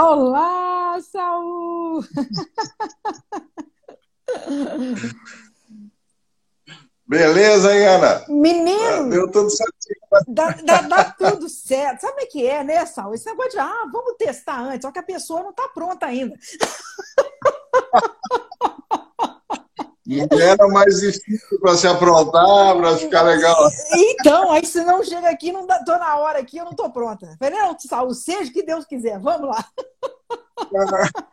Olá, Saul! Beleza, hein, Ana? Menino! Deu tudo certinho. Dá, dá, dá tudo certo. Sabe o que é, né, Sal? Esse negócio de, ah, vamos testar antes, só que a pessoa não está pronta ainda. Não era mais difícil para se aprontar, para ficar legal. Então, aí se não chega aqui, não dá, tô na hora aqui, eu não tô pronta. Falei, não, Saul, seja o que Deus quiser, vamos lá.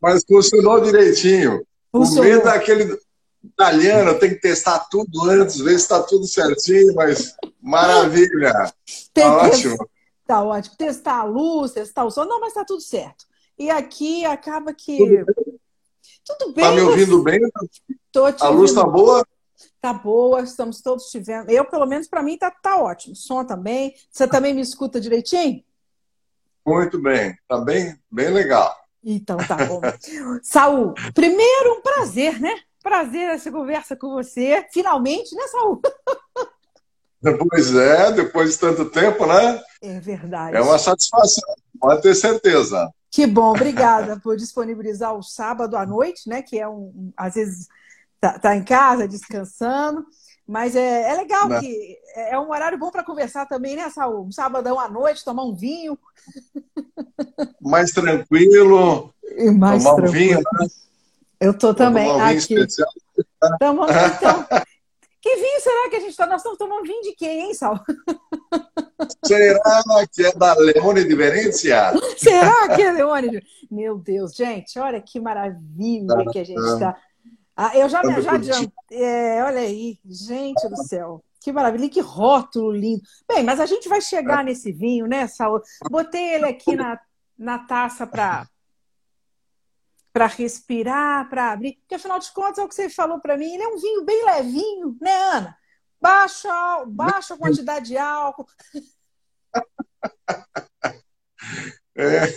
Mas funcionou direitinho. Funcionou. O medo é aquele italiano, tem que testar tudo antes, ver se está tudo certinho, mas maravilha. Tá ótimo. Tá ótimo. Testar a luz, testar o som, não, mas tá tudo certo. E aqui acaba que. Tudo bem? Tá me ouvindo bem? Tô te a luz tá boa? Tá boa, estamos todos te vendo. Eu, pelo menos, para mim, tá, tá ótimo. Som também. Você também me escuta direitinho? Muito bem, tá bem, bem legal. Então tá bom. Saul, primeiro um prazer, né? Prazer essa conversa com você. Finalmente, né, Saul? Pois é, depois de tanto tempo, né? É verdade. É uma satisfação, pode ter certeza. Que bom, obrigada por disponibilizar o sábado à noite, né? Que é um, às vezes tá, tá em casa descansando, mas é, é legal Não. que é, é um horário bom para conversar também, né, Saul? Um sábado à noite, tomar um vinho. Mais tranquilo. E mais tomar tranquilo. um vinho, né? Eu tô também um aqui. Especial. Tamo, então, que vinho será que a gente está? Nós estamos tomando vinho de quem, hein, Sal? Será que é da Leone de Venezia? Será que é Leone? De... Meu Deus, gente, olha que maravilha que a gente está. Ah, eu já me já adiantei. É, olha aí, gente do céu. Que maravilha, que rótulo lindo. Bem, mas a gente vai chegar nesse vinho, né, Saul? Botei ele aqui na, na taça para para respirar, para abrir. Porque, afinal de contas, é o que você falou para mim, ele é um vinho bem levinho, né, Ana? Baixa, baixa quantidade de álcool. É,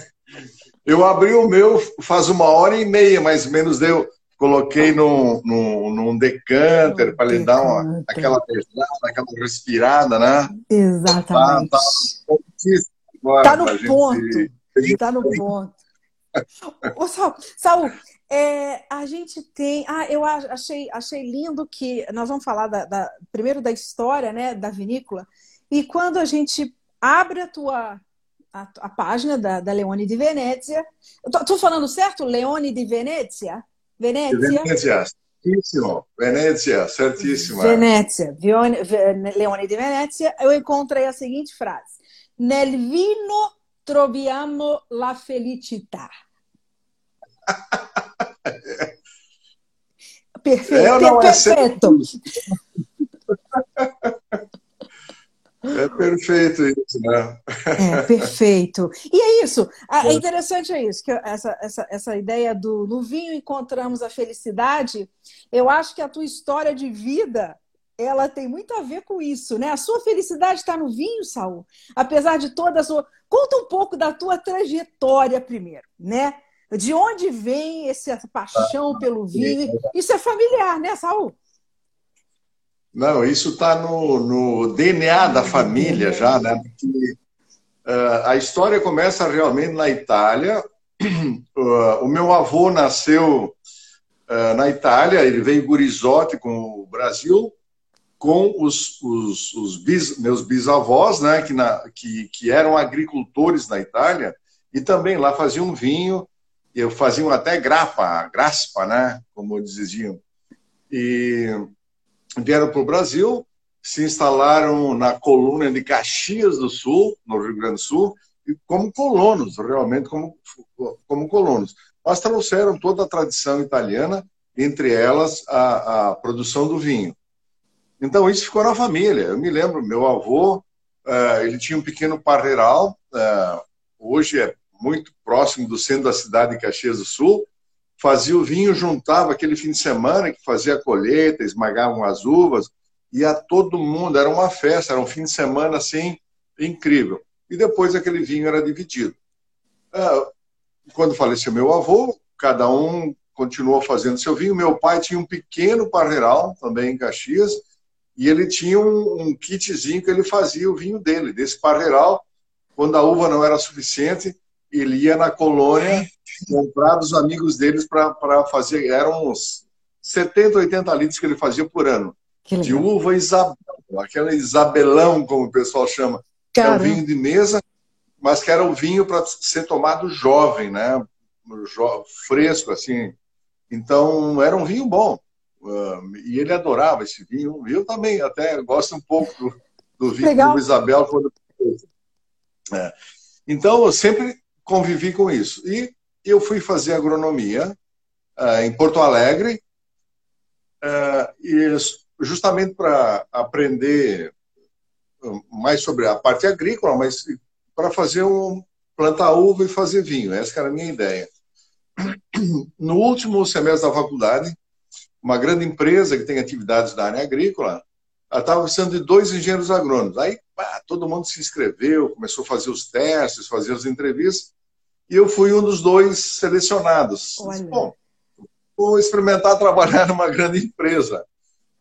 eu abri o meu faz uma hora e meia, mais ou menos, deu. Coloquei num, num, num decanter para lhe dar uma, aquela pesada, aquela respirada, né? Exatamente. Tá, tá, tá no ponto. Está no ponto. Ô, Saul, Saul é, a gente tem. Ah, eu achei, achei lindo que nós vamos falar da, da, primeiro da história né, da vinícola. E quando a gente abre a tua a, a página da, da Leone de Venezia. Estou falando certo? Leone de Venezia? Venezia? Venezia, certíssimo. Venezia, certíssima. Venezia, Leone de Venezia. Eu encontrei a seguinte frase: Nel vino troviamo la felicità. Perfeito, é, não, perfeito. É perfeito isso, né? É perfeito. E é isso. É interessante é isso, que essa, essa, essa ideia do no vinho encontramos a felicidade. Eu acho que a tua história de vida ela tem muito a ver com isso, né? A sua felicidade está no vinho, Saul. Apesar de toda a sua. Conta um pouco da tua trajetória primeiro, né? De onde vem essa paixão pelo vinho? Isso é familiar, né, Saul? Não, isso está no, no, DNA da família já, né? Porque, uh, a história começa realmente na Itália. Uh, o meu avô nasceu uh, na Itália, ele veio Gurizote com o Brasil com os, os, os bis, meus bisavós, né, que, na, que, que eram agricultores na Itália, e também lá faziam vinho, e faziam até grapa, graspa, né, como diziam. E vieram para o Brasil, se instalaram na coluna de Caxias do Sul, no Rio Grande do Sul, como colonos, realmente como, como colonos. Mas trouxeram toda a tradição italiana, entre elas a, a produção do vinho. Então, isso ficou na família. Eu me lembro, meu avô, uh, ele tinha um pequeno parreiral, uh, hoje é muito próximo do centro da cidade de Caxias do Sul, fazia o vinho, juntava aquele fim de semana que fazia a colheita, esmagavam as uvas, ia todo mundo, era uma festa, era um fim de semana assim, incrível. E depois aquele vinho era dividido. Uh, quando faleceu meu avô, cada um continuou fazendo seu vinho. Meu pai tinha um pequeno parreiral, também em Caxias, e ele tinha um, um kitzinho que ele fazia o vinho dele, desse parreiral. Quando a uva não era suficiente, ele ia na colônia comprar dos amigos deles para fazer. Eram uns 70, 80 litros que ele fazia por ano. De uva Isabel, aquela Isabelão, como o pessoal chama. Que é o vinho de mesa, mas que era o vinho para ser tomado jovem, né? fresco, assim. Então, era um vinho bom. Uh, e ele adorava esse vinho. Eu também até gosto um pouco do, do vinho Legal. do Isabel. Quando... É. Então, eu sempre convivi com isso. E eu fui fazer agronomia uh, em Porto Alegre, uh, justamente para aprender mais sobre a parte agrícola, mas para fazer um plantar uva e fazer vinho. Essa era a minha ideia. No último semestre da faculdade, uma grande empresa que tem atividades da área agrícola estava precisando de dois engenheiros agrônomos. Aí pá, todo mundo se inscreveu, começou a fazer os testes, fazer as entrevistas, e eu fui um dos dois selecionados. Bom, vou experimentar trabalhar numa grande empresa.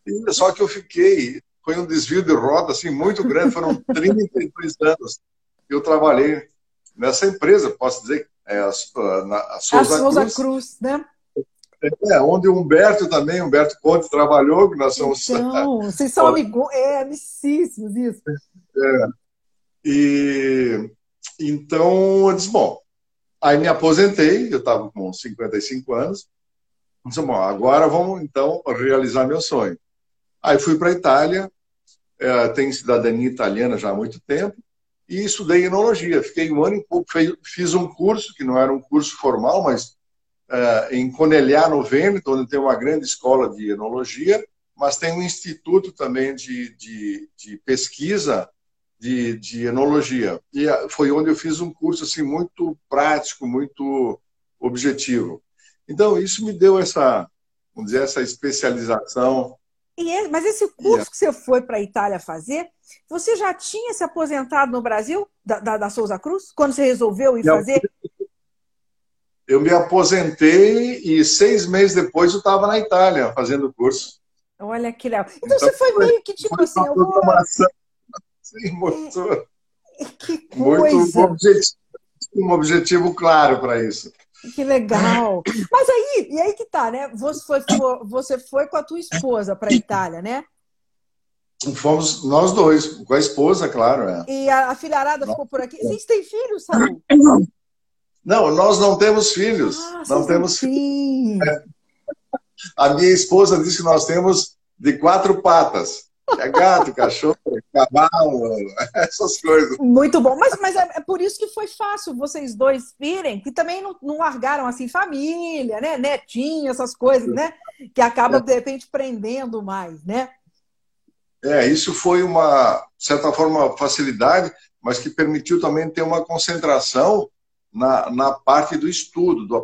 E, só que eu fiquei, foi um desvio de rota assim, muito grande, foram 33 anos que eu trabalhei nessa empresa, posso dizer, é a, a, a Souza, a Souza Cruz, Cruz, né? É, onde o Humberto também, Humberto Conte trabalhou, que nós somos. Então, vocês são amigos, é, amicíssimos, isso. É. E então eu disse, bom, aí me aposentei, eu estava com 55 anos. Disse, bom, agora vamos então realizar meu sonho. Aí fui para a Itália, é, tenho cidadania italiana já há muito tempo, e estudei enologia. Fiquei um ano e pouco, fiz um curso, que não era um curso formal, mas uh, em Conegliano Vêneto, onde tem uma grande escola de enologia, mas tem um instituto também de, de, de pesquisa de, de, enologia. E eh, foi onde eu fiz um curso assim muito prático, muito objetivo. Então, isso me deu essa, vamos dizer, essa especialização e, mas esse curso yeah. que você foi para a Itália fazer, você já tinha se aposentado no Brasil, da, da, da Souza Cruz, quando você resolveu ir fazer? Eu me aposentei e seis meses depois eu estava na Itália fazendo o curso. Olha que legal. Então, então você foi, meio que tipo assim, eu vou... Sim, muito, que coisa. Muito objetivo, um objetivo claro para isso. Que legal! Mas aí, e aí que tá, né? Você foi, você foi com a tua esposa para a Itália, né? Fomos nós dois, com a esposa, claro. É. E a, a filharada ficou por aqui. Vocês têm filhos, Saul? Não, nós não temos filhos. Ah, não temos filhos. É. A minha esposa disse que nós temos de quatro patas. É gato, cachorro, cavalo, essas coisas. Muito bom. Mas, mas é, é, por isso que foi fácil vocês dois virem, que também não, não largaram assim família, né? Netinho, essas coisas, né? Que acaba, de repente, prendendo mais, né? É, isso foi uma, de certa forma, facilidade, mas que permitiu também ter uma concentração na, na parte do estudo, do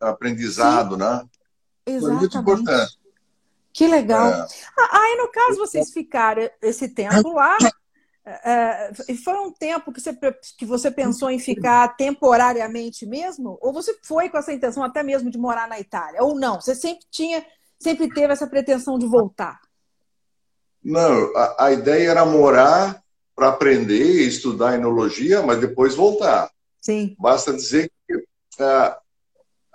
aprendizado, Sim. né? Exatamente. Foi muito importante. Que legal. É. Ah, aí, no caso, vocês ficaram esse tempo lá, é, é foi um tempo que você, que você pensou em ficar temporariamente mesmo? Ou você foi com essa intenção até mesmo de morar na Itália? Ou não? Você sempre tinha, sempre teve essa pretensão de voltar? Não, a, a ideia era morar para aprender e estudar enologia, mas depois voltar. Sim. Basta dizer que uh,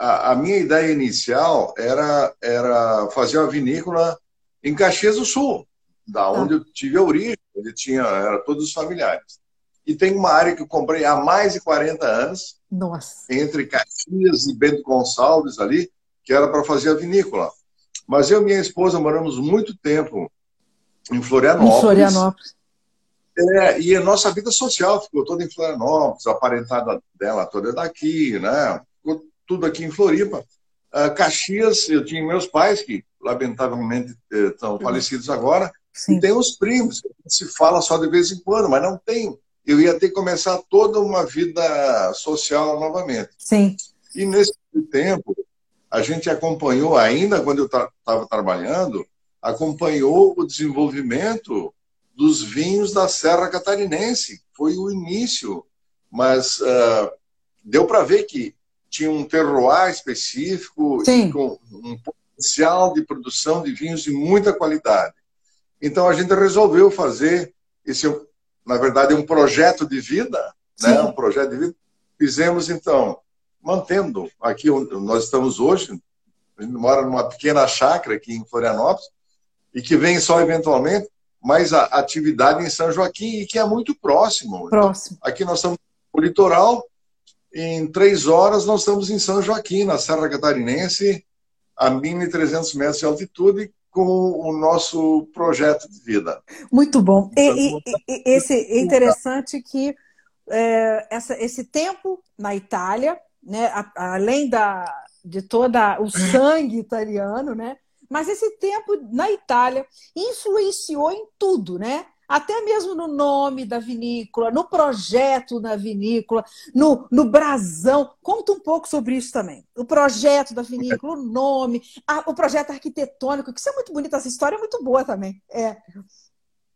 a, a, minha ideia inicial era, era fazer uma vinícola em Caxias do Sul, da tá. onde ah. eu tive a origem, onde tinha era todos os familiares. E tem uma área que eu comprei há mais de 40 anos, Nossa. entre Caxias e Bento Gonçalves ali, que era para fazer a vinícola. Mas eu e minha esposa moramos muito tempo em Florianópolis. Em Florianópolis. É, e a nossa vida social ficou toda em Florianópolis, a parentada dela toda é daqui, né? Tudo aqui em Floripa. Uh, Caxias, eu tinha meus pais, que lamentavelmente estão falecidos agora, Sim. e tem os primos, se fala só de vez em quando, mas não tem. Eu ia ter que começar toda uma vida social novamente. Sim. E nesse tempo, a gente acompanhou, ainda quando eu estava trabalhando, acompanhou o desenvolvimento dos vinhos da Serra Catarinense. Foi o início. Mas uh, deu para ver que tinha um terroir específico, com um potencial de produção de vinhos de muita qualidade. Então a gente resolveu fazer esse, na verdade, um projeto de vida, né? um projeto de vida fizemos, então, mantendo aqui onde nós estamos hoje, a gente mora numa pequena chácara aqui em Florianópolis, e que vem só eventualmente, mas a atividade em São Joaquim, e que é muito próximo. Próximo. Então, aqui nós estamos no litoral, em três horas nós estamos em São Joaquim, na Serra Catarinense, a 1.300 metros de altitude, com o nosso projeto de vida. Muito bom. E, e, e esse é interessante que é, essa, esse tempo na Itália, né, a, além da, de todo o sangue italiano, né, mas esse tempo na Itália influenciou em tudo, né? Até mesmo no nome da vinícola, no projeto da vinícola, no, no brasão. Conta um pouco sobre isso também. O projeto da vinícola, o nome, a, o projeto arquitetônico, que isso é muito bonito, essa história é muito boa também. É.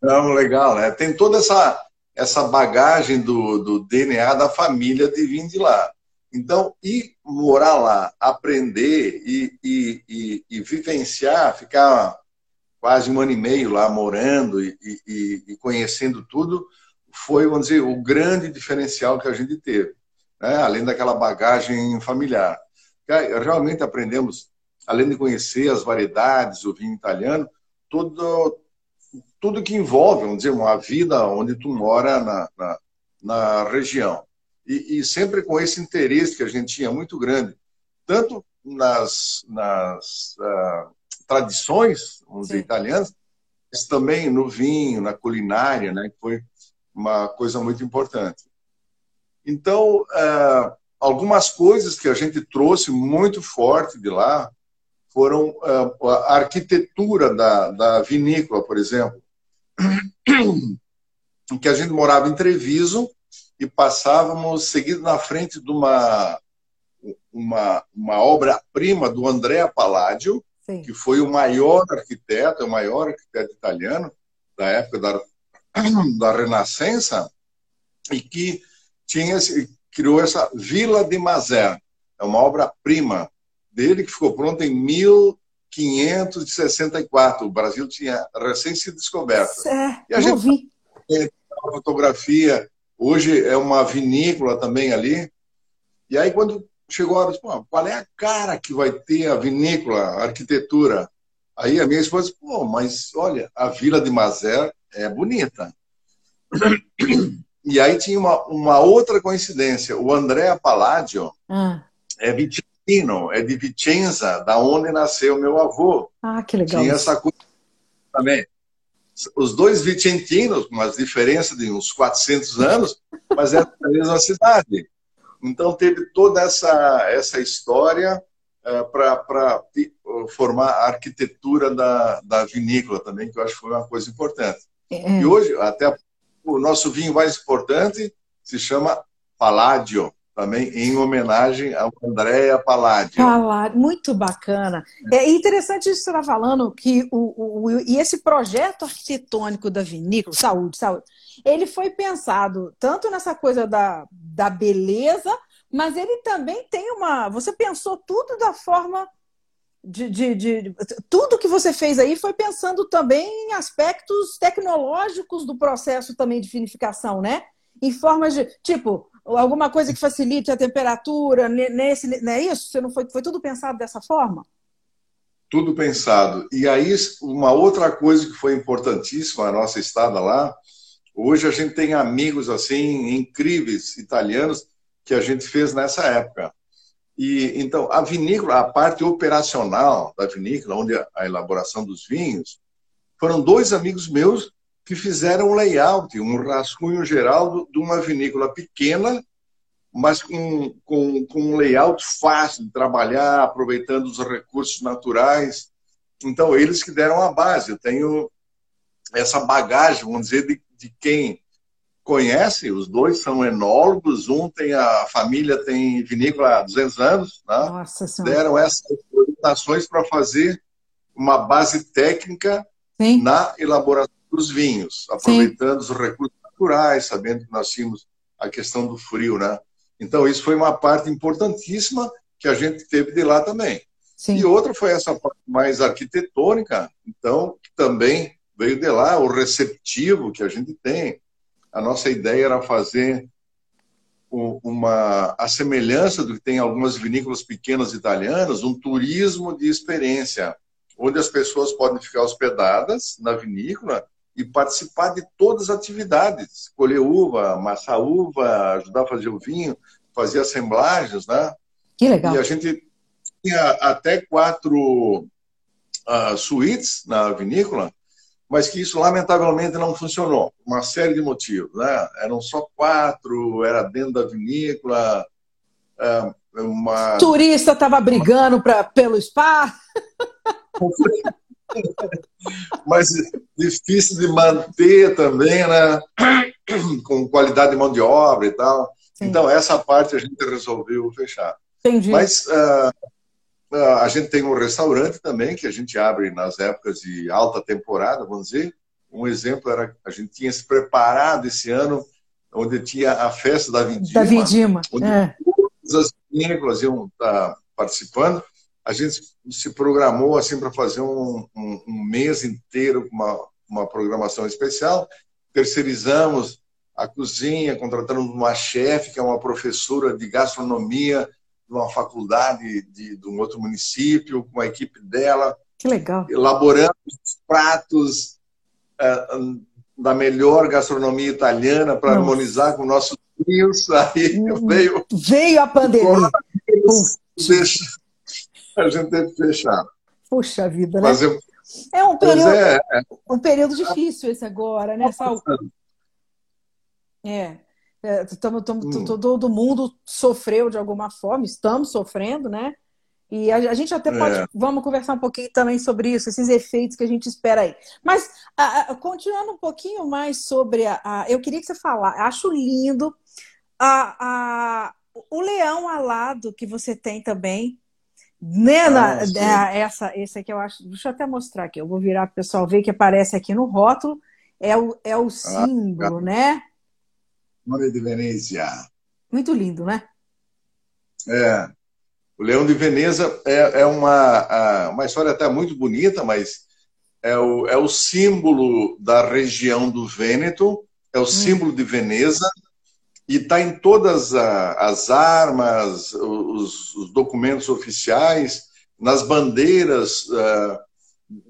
Não, legal, né? Tem toda essa, essa bagagem do, do DNA da família de vir de lá. Então, ir morar lá, aprender e, e, e, e vivenciar, ficar quase um ano e meio lá morando e, e, e conhecendo tudo, foi, vamos dizer, o grande diferencial que a gente teve, né? além daquela bagagem familiar. Realmente aprendemos, além de conhecer as variedades, o vinho italiano, tudo, tudo que envolve, vamos dizer, uma vida onde tu mora na, na, na região. E, e, sempre com esse interesse que a gente tinha muito grande, tanto nas, nas uh, tradições, vamos dizer, italianas, mas também no vinho, na culinária, né, que foi uma coisa muito importante. Então, uh, algumas coisas que a gente trouxe muito forte de lá foram uh, a arquitetura da, da vinícola, por exemplo, que a gente morava em Treviso e passávamos seguido na frente de uma uma, uma obra-prima do Andrea Palladio, Sim. que foi o maior arquiteto, o maior arquiteto italiano da época da, da Renascença, e que tinha, criou essa Vila de Mazé. É uma obra-prima dele que ficou pronta em 1564. O Brasil tinha recém sido descoberto. É, e a gente vi. a fotografia, hoje é uma vinícola também ali. E aí, quando chegou a hora, pô, qual é a cara que vai ter a vinícola, a arquitetura? Aí a minha esposa pô, mas olha, a Vila de Mazer é bonita. E aí tinha uma, uma outra coincidência. O André Palladio ah. é vicentino, é de Vicenza, da onde nasceu meu avô. Ah, que legal. Tinha essa coisa também. Os dois vicentinos, com as diferenças de uns 400 anos, mas é da mesma cidade. Então, teve toda essa, essa história é, para formar a arquitetura da, da vinícola também, que eu acho que foi uma coisa importante. É. E hoje, até o nosso vinho mais importante se chama Palladio, também em homenagem ao Andréa Palladio. Palladio, muito bacana. É interessante isso que você está falando, que o, o, e esse projeto arquitetônico da vinícola, saúde, saúde, ele foi pensado tanto nessa coisa da, da beleza, mas ele também tem uma. Você pensou tudo da forma. De, de, de, tudo que você fez aí foi pensando também em aspectos tecnológicos do processo também de vinificação, né? Em formas de, tipo, alguma coisa que facilite a temperatura, nesse, não é isso? Você não foi, foi tudo pensado dessa forma? Tudo pensado. E aí, uma outra coisa que foi importantíssima a nossa estada lá, Hoje a gente tem amigos assim incríveis italianos que a gente fez nessa época. E então a vinícola, a parte operacional da vinícola, onde a elaboração dos vinhos, foram dois amigos meus que fizeram um layout, um rascunho geral de uma vinícola pequena, mas com, com, com um layout fácil de trabalhar, aproveitando os recursos naturais. Então, eles que deram a base. Eu tenho essa bagagem, vamos dizer, de, de quem conhece, os dois são enólogos, um tem a família tem vinícola há 200 anos, né? Nossa deram essas orientações para fazer uma base técnica Sim. na elaboração dos vinhos, aproveitando Sim. os recursos naturais, sabendo que nós tínhamos a questão do frio, né? Então isso foi uma parte importantíssima que a gente teve de lá também. Sim. E outra foi essa parte mais arquitetônica, então que também veio de lá, o receptivo que a gente tem. A nossa ideia era fazer uma a semelhança do que tem algumas vinícolas pequenas italianas, um turismo de experiência, onde as pessoas podem ficar hospedadas na vinícola e participar de todas as atividades, colher uva, amassar uva, ajudar a fazer o vinho, fazer assemblagens, né? Que legal. E a gente tinha até quatro uh, suítes na vinícola, mas que isso lamentavelmente não funcionou. Uma série de motivos, né? Eram só quatro, era dentro da vinícola. Uh, uma... Turista estava brigando pra, pelo spa. mas difícil de manter também, né? Com qualidade de mão de obra e tal. Sim. Então, essa parte a gente resolveu fechar. Entendi. Mas uh, a gente tem um restaurante também que a gente abre nas épocas de alta temporada, vamos dizer. Um exemplo era a gente tinha se preparado esse ano, onde tinha a festa da Vindima. Da Vindima, onde é. todas as vinícolas iam estar participando. A gente se programou assim para fazer um, um, um, mês inteiro com uma, uma programação especial. Terceirizamos a cozinha, contratando uma chefe, que é uma professora de gastronomia uma faculdade de, de um outro município, com a equipe dela. Que legal. Elaborando os pratos uh, da melhor gastronomia italiana para harmonizar com nossos vinhos. Aí hum, veio, veio a pandemia. Deixa, a gente teve que fechar. Puxa vida, né? Eu, é um período, é, é. um período difícil esse agora, né, Sal? É. é tamo, tamo, hum. Todo mundo sofreu de alguma forma, estamos sofrendo, né? E a, a gente até pode. É. Vamos conversar um pouquinho também sobre isso, esses efeitos que a gente espera aí. Mas, a, a, continuando um pouquinho mais sobre a, Eu queria que você falasse, acho lindo a, o leão alado que você tem também. Né, na, ah, é, essa, esse aqui eu acho. Deixa eu até mostrar aqui. Eu vou virar para o pessoal ver que aparece aqui no rótulo. É o, é o ah, símbolo, ah, né? Nome de Venezia. Muito lindo, né? É. O Leão de Veneza é, é uma, uma história até muito bonita, mas é o, é o símbolo da região do Vêneto, é o hum. símbolo de Veneza, e está em todas as armas, os, os, documentos oficiais, nas bandeiras uh,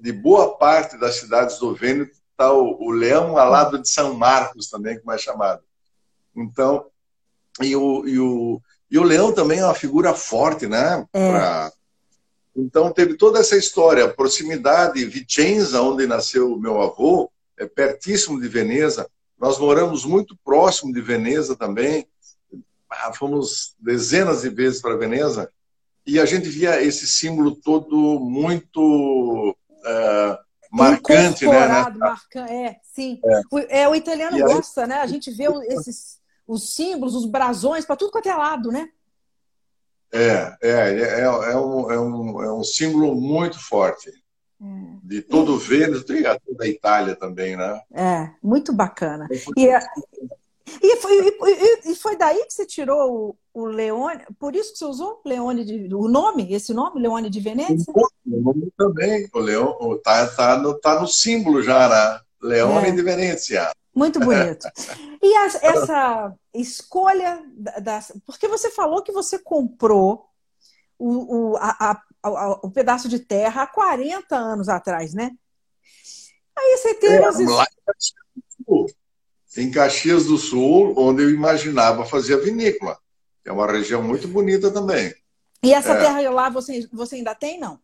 de boa parte das cidades do Vêneto, está o, o leão alado de São Marcos também, como é chamado. Então, e o, e o, e o leão também é uma figura forte, né? É. Pra... Então, teve toda essa história, a proximidade, Vicenza, onde nasceu o meu avô, é pertíssimo de Veneza. Nós moramos muito próximo de Veneza também. Ah, fomos dezenas de vezes para Veneza e a gente via esse símbolo todo muito uh, marcante, né, né? Marcante, é, sim. É. O, é, o italiano gosta, né? A gente vê esses os símbolos, os brasões, para tudo quanto é lado, né? É, é, é, é, é, um, é, um, é um símbolo muito forte. É. De todo o Vêneto e toda a Itália também, né? É, muito bacana. E, é, e, foi, e, e, foi daí que você tirou o, o Leone, por isso que você usou Leone de, o nome, esse nome, Leone de Veneza? O nome também, o Leão, tá, tá, no, tá no símbolo já, né? Leone é. de Venezia. Muito bonito. E a, essa escolha das. Porque você falou que você comprou o, o, a, a, o pedaço de terra há 40 anos atrás, né? Aí você teve é, as. Lá em Caxias do Sul, onde eu imaginava fazer a vinícola. É uma região muito bonita também. E essa é. terra lá você, você ainda tem, não?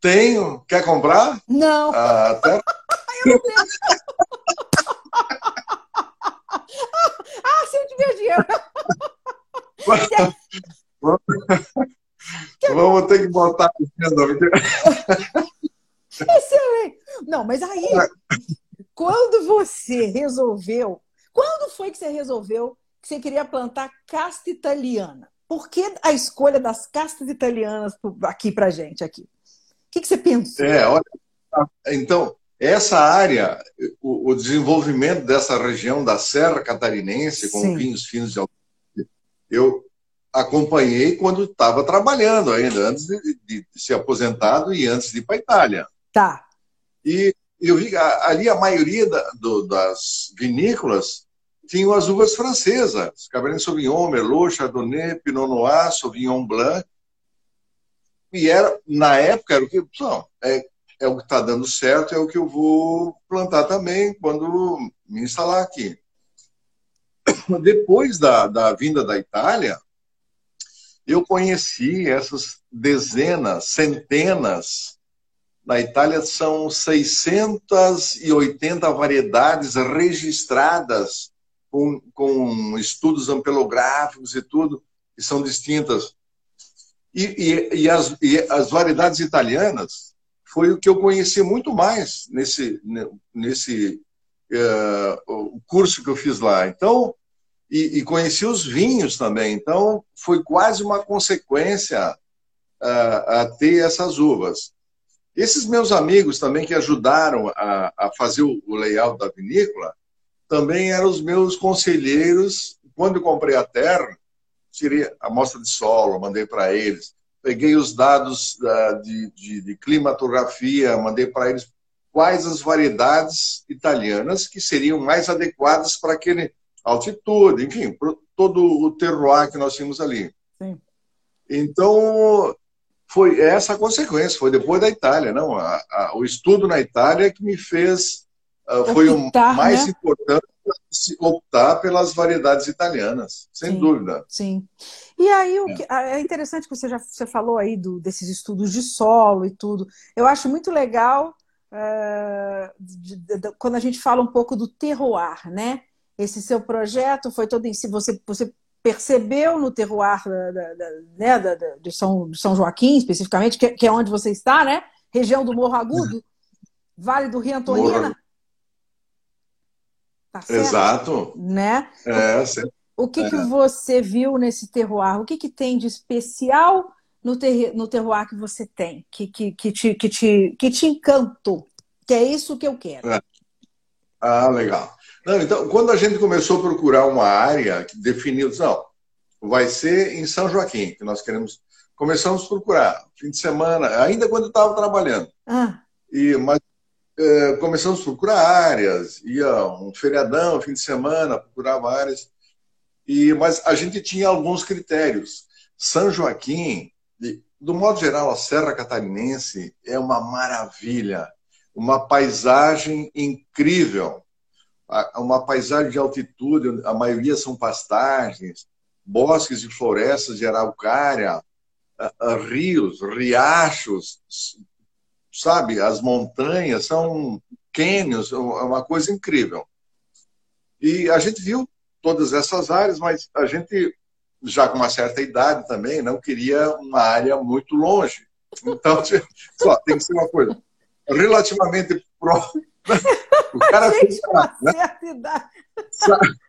Tenho. Quer comprar? Não. A terra... eu não tenho. ah, se eu tiver dinheiro. Vamos ter que botar Excelente. Não, mas aí, quando você resolveu, quando foi que você resolveu que você queria plantar casta italiana? Por que a escolha das castas italianas aqui pra gente aqui? O que, que você pensou? É, olha, então, essa área, o, o, desenvolvimento dessa região da Serra Catarinense, com Sim. vinhos finos de altura, eu acompanhei quando estava trabalhando ainda, antes de, de, de, ser aposentado e antes de ir para a Itália. Tá. E eu vi ali a maioria da, do, das vinícolas tinham as uvas francesas, Cabernet Sauvignon, Merlot, Chardonnay, Pinot Noir, Sauvignon Blanc. E era, na época, era o que, não, é, é o que está dando certo, é o que eu vou plantar também quando me instalar aqui. Depois da, da vinda da Itália, eu conheci essas dezenas, centenas. Na Itália são 680 variedades registradas com, com estudos ampelográficos e tudo, que são distintas. E, e, e, as, e as variedades italianas foi o que eu conheci muito mais nesse, nesse uh, curso que eu fiz lá. Então, e, e, conheci os vinhos também. Então, foi quase uma consequência uh, a ter essas uvas. Esses meus amigos também que ajudaram a, a fazer o, o layout da vinícola também eram os meus conselheiros. Quando eu comprei a terra, tirei a amostra de solo, mandei para eles. Peguei os dados uh, de, de, de climatografia, mandei para eles quais as variedades italianas que seriam mais adequadas para aquele altitude, enfim, todo o terroir que nós tínhamos ali. Sim. Então, foi essa a consequência, foi depois da Itália, não? A, a, o estudo na Itália que me fez, uh, foi o mais né? importante optar pelas variedades italianas, sem sim, dúvida. Sim. E aí o é. que, é interessante que você já você falou aí do, desses estudos de solo e tudo. Eu acho muito legal uh, de, de, de, quando a gente fala um pouco do terroir, né? esse seu projeto foi todo em si. Você, você percebeu no terroir da, da, da, né, da, de, São, de São Joaquim, especificamente, que, que, é onde você está, né? Região do Morro Agudo, Vale do Rio Antonina. Tá certo? Exato. Né? É, o, o que, é. que você viu nesse terroir? O que, que tem de especial no, ter, no terroir que você tem, que, que, que, te, que, te, que te encantou? Que é isso que eu quero. É. Ah, legal. Não, então, quando a gente começou a procurar uma área que definiu, não, vai ser em São Joaquim, que nós queremos. Começamos a procurar, fim de semana, ainda quando eu estava trabalhando. Ah. E, mas é, começamos a procurar áreas, ia um feriadão, fim de semana, procurava áreas. E, mas a gente tinha alguns critérios. São Joaquim, do modo geral, a Serra Catarinense é uma maravilha, uma paisagem incrível uma paisagem de altitude, a maioria são pastagens, bosques e florestas de araucária, rios, riachos, sabe? As montanhas são cânions, é uma coisa incrível. E a gente viu todas essas áreas, mas a gente, já com uma certa idade também, não queria uma área muito longe. Então, só tem que ser uma coisa relativamente próxima o cara gente com uma né? certa idade.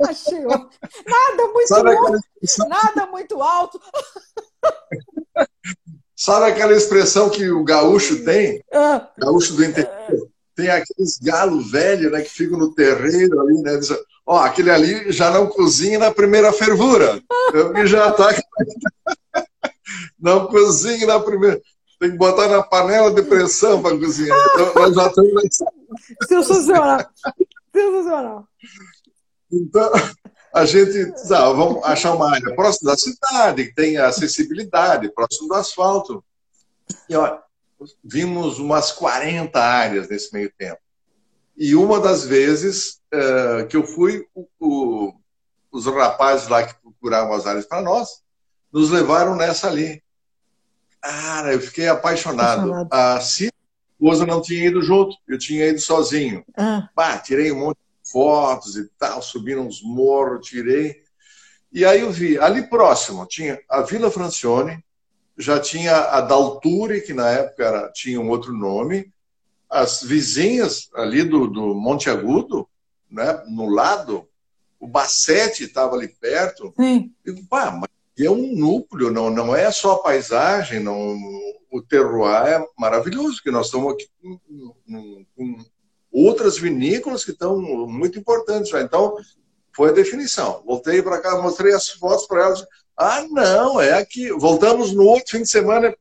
Achei Nada muito Sabe longe, nada muito alto. Sabe aquela expressão que o gaúcho tem? Ah. Gaúcho do interior. Tem aqueles galos velhos né, que ficam no terreiro ali, né? Diz, ó, aquele ali já não cozinha na primeira fervura. Ele já tá. não cozinha na primeira. Tem que botar na panela de pressão para cozinhar. Então, nós já estamos. Sensacional. Sensacional. Então, a gente ah, vamos achar uma área próxima da cidade, que tenha acessibilidade, próximo do asfalto. E ó, vimos umas 40 áreas nesse meio tempo. E uma das vezes uh, que eu fui, o, o, os rapazes lá que procuravam as áreas para nós, nos levaram nessa ali. Cara, eu fiquei apaixonado. apaixonado. A Cida, esposa, não tinha ido junto, eu tinha ido sozinho. Ah. Bah, tirei um monte de fotos e tal, subi uns morros, tirei. E aí eu vi, ali próximo, tinha a Vila Francione, já tinha a Dalture, que na época era, tinha um outro nome, as vizinhas ali do, do Monte Agudo, né, no lado, o Bassete estava ali perto. Sim. E, pá, mas é um núcleo, não, não é só a paisagem, não, o terroir é maravilhoso, que nós estamos aqui com, com outras vinícolas que estão muito importantes já. Então, foi a definição. Voltei para cá, mostrei as fotos para elas. Ah, não, é aqui. Voltamos no outro fim de semana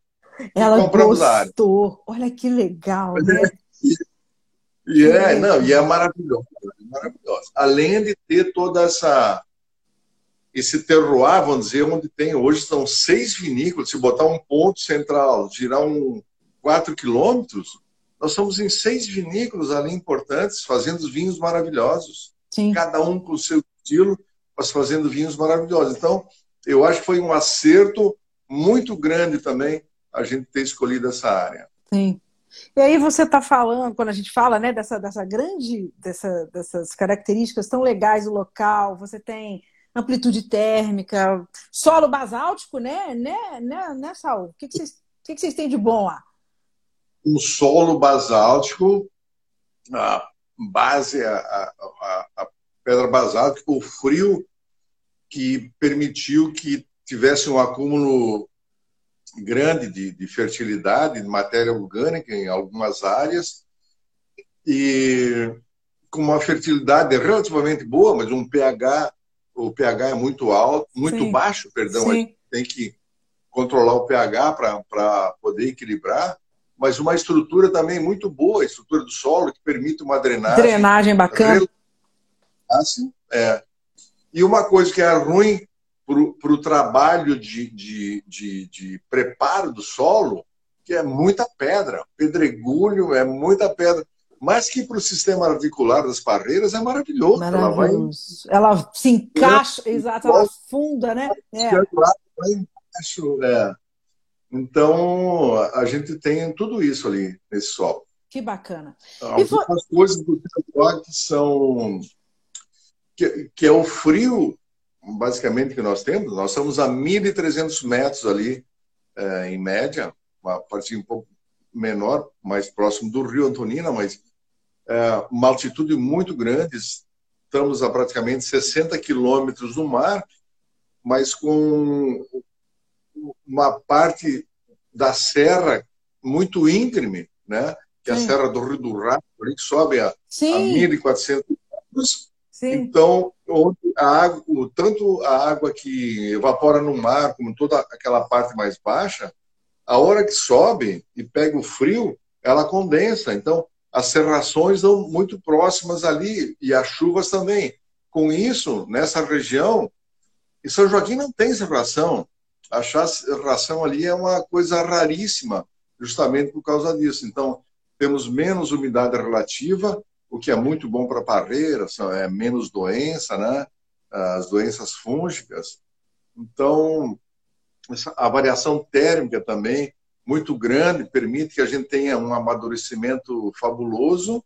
ela compramos gostou. Olha que legal, né? E é, não, e é maravilhoso, é maravilhoso. Além de ter toda essa esse terroir, vamos dizer, onde tem hoje são seis vinícolas, se botar um ponto central, girar um quatro quilômetros, nós somos em seis vinícolas ali importantes, fazendo vinhos maravilhosos. Sim. Cada um com o seu estilo, mas fazendo vinhos maravilhosos. Então, eu acho que foi um acerto muito grande também a gente ter escolhido essa área. Sim. E aí você está falando, quando a gente fala né, dessa, dessa grande, dessa, dessas características tão legais do local, você tem amplitude térmica, solo basáltico, né? Né, né, né Saul? O que, que, vocês, o que, que vocês têm de bom lá? Um solo basáltico, a base, a, a, a pedra basáltica, o frio que permitiu que tivesse um acúmulo grande de, de fertilidade, de matéria orgânica em algumas áreas, e com uma fertilidade relativamente boa, mas um pH o pH é muito alto, muito Sim. baixo, perdão, tem que controlar o pH para poder equilibrar, mas uma estrutura também muito boa, a estrutura do solo, que permite uma drenagem. Drenagem bacana. Assim, é. E uma coisa que é ruim para o trabalho de, de, de, de preparo do solo, que é muita pedra, pedregulho, é muita pedra mas que para o sistema articular das parreiras é maravilhoso. maravilhoso. Ela, vai... ela se encaixa, exato, ela afunda, né? É. é. Então, a gente tem tudo isso ali nesse solo. Que bacana. Algumas coisas do território que são... Que, que é o frio, basicamente, que nós temos. Nós estamos a 1.300 metros ali, é, em média, uma parte um pouco menor, mais próximo do Rio Antonina, mas é, uma altitude muito grande, estamos a praticamente 60 quilômetros do mar, mas com uma parte da serra muito íngreme, né? que é a Serra do Rio do Rato, que sobe a, a 1.400 metros. Então, onde a água, tanto a água que evapora no mar, como toda aquela parte mais baixa, a hora que sobe e pega o frio, ela condensa. Então, as serrações são muito próximas ali e as chuvas também. Com isso, nessa região, e São Joaquim não tem serração. Achar serração ali é uma coisa raríssima, justamente por causa disso. Então, temos menos umidade relativa, o que é muito bom para a parreira, é menos doença, né? as doenças fúngicas. Então, a variação térmica também muito grande, permite que a gente tenha um amadurecimento fabuloso,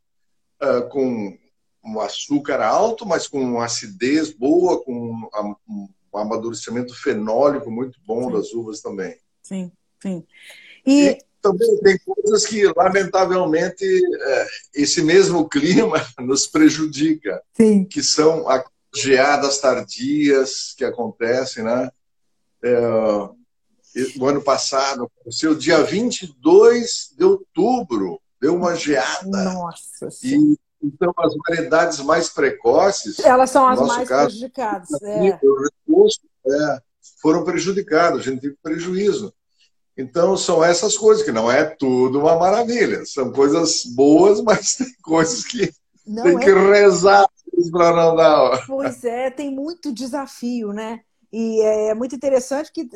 uh, com um açúcar alto, mas com acidez boa, com um amadurecimento fenólico muito bom sim. das uvas também. Sim, sim. E... e também tem coisas que, lamentavelmente, é, esse mesmo clima nos prejudica, sim. que são as geadas tardias que acontecem, né? É, o ano passado, o seu dia 22 de outubro, deu uma geada. Nossa e, Então, as variedades mais precoces. Elas são as mais caso, prejudicadas. É. é, foram prejudicadas, a gente teve prejuízo. Então, são essas coisas, que não é tudo uma maravilha. São coisas boas, mas tem coisas que não tem é... que rezar para não dar. Pois é, tem muito desafio, né? E é muito interessante que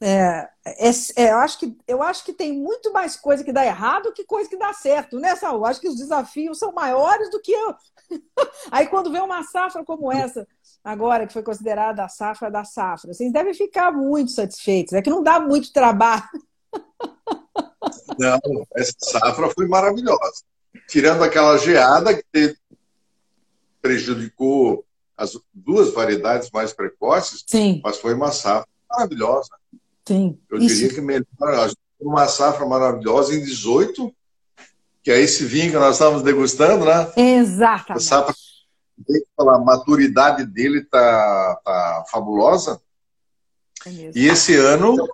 é, é, é, eu, acho que, eu acho que tem muito mais coisa que dá errado que coisa que dá certo, né? Acho que os desafios são maiores do que eu. Aí, quando vê uma safra como essa, agora, que foi considerada a safra da safra, vocês devem ficar muito satisfeitos. É que não dá muito trabalho. Não, essa safra foi maravilhosa. Tirando aquela geada que prejudicou as duas variedades mais precoces, Sim. mas foi uma safra maravilhosa. Sim. Eu Isso. diria que melhor, uma safra maravilhosa em 18, que é esse vinho que nós estamos degustando, né? Exatamente. A safra, a maturidade dele está tá fabulosa. É e esse ano,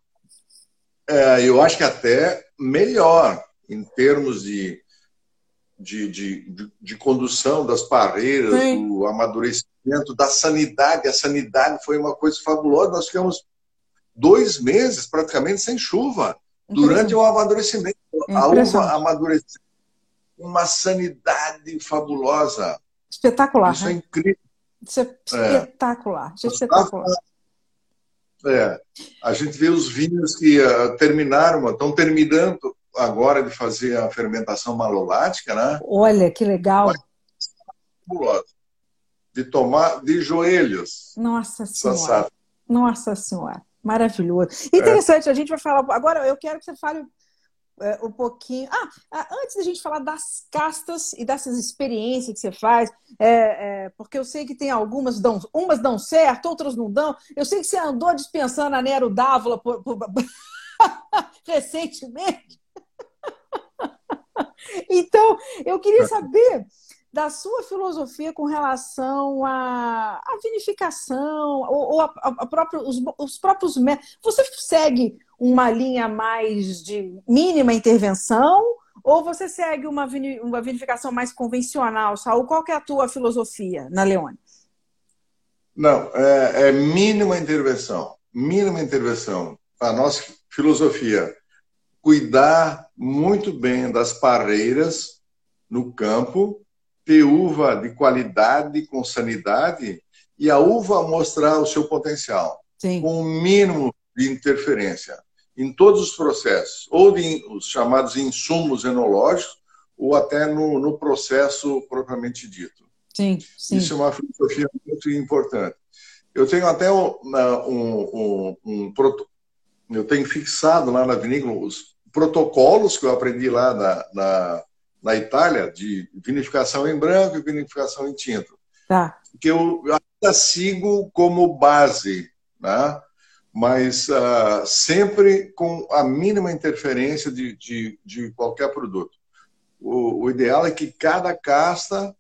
é, eu acho que até melhor em termos de, de, de, de, de condução das parreiras, Sim. do amadurecimento, da sanidade. A sanidade foi uma coisa fabulosa. Nós ficamos dois meses praticamente sem chuva durante o amadurecimento. A uva amadureceu uma sanidade fabulosa. Espetacular. Isso né? é incrível. Isso é espetacular. É espetacular. É, a gente vê os vinhos que uh, terminaram, estão terminando agora de fazer a fermentação malolática, né? Olha, que legal. De tomar de joelhos. Nossa Senhora. Nossa Senhora. Maravilhoso. Interessante, é. a gente vai falar. Agora eu quero que você fale é, um pouquinho. Ah, ah, antes da gente falar das castas e dessas experiências que você faz, é, é, porque eu sei que tem algumas, dão, umas dão certo, outras não dão. Eu sei que você andou dispensando a Nero Dávola por, por... recentemente. então, eu queria saber da sua filosofia com relação à, à vinificação ou, ou a, a, próprio, os, os próprios métodos. Você segue uma linha mais de mínima intervenção ou você segue uma, uma vinificação mais convencional, Saul? Qual é a tua filosofia na Leone? Não, é, é mínima intervenção. Mínima intervenção. A nossa filosofia, cuidar muito bem das parreiras no campo, ter uva de qualidade, com sanidade, e a uva mostrar o seu potencial, Sim. com o mínimo de interferência em todos os processos, ou de, os chamados insumos enológicos, ou até no, no processo propriamente dito. Sim, sim. Isso é uma filosofia muito importante. Eu tenho até um, um, um, um eu tenho fixado lá na vinícola os protocolos que eu aprendi lá na, na, na Itália de vinificação em branco e vinificação em tinto. Tá. Que eu ainda sigo como base, né? mas uh, sempre com a mínima interferência de, de, de qualquer produto. O, o, ideal é que cada casta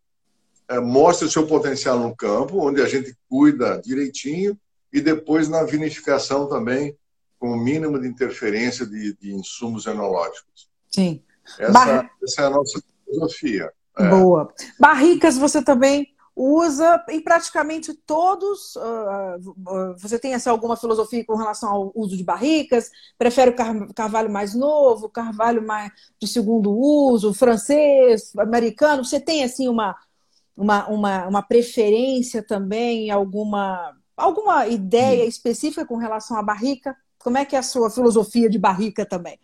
uh, mostre o seu potencial no campo, onde a gente cuida direitinho, e depois na vinificação também, com o mínimo de interferência de, de insumos enológicos. Sim. Essa, Bar... essa, é a nossa filosofia. É. Boa. Barricas você também usa em praticamente todos. Uh, você tem assim, alguma filosofia com relação ao uso de barricas? Prefere o carvalho mais novo, carvalho mais de segundo uso, francês, americano? Você tem assim uma, uma, uma, uma preferência também, alguma, alguma ideia hum. específica com relação à barrica? Como é que é a sua filosofia de barrica também?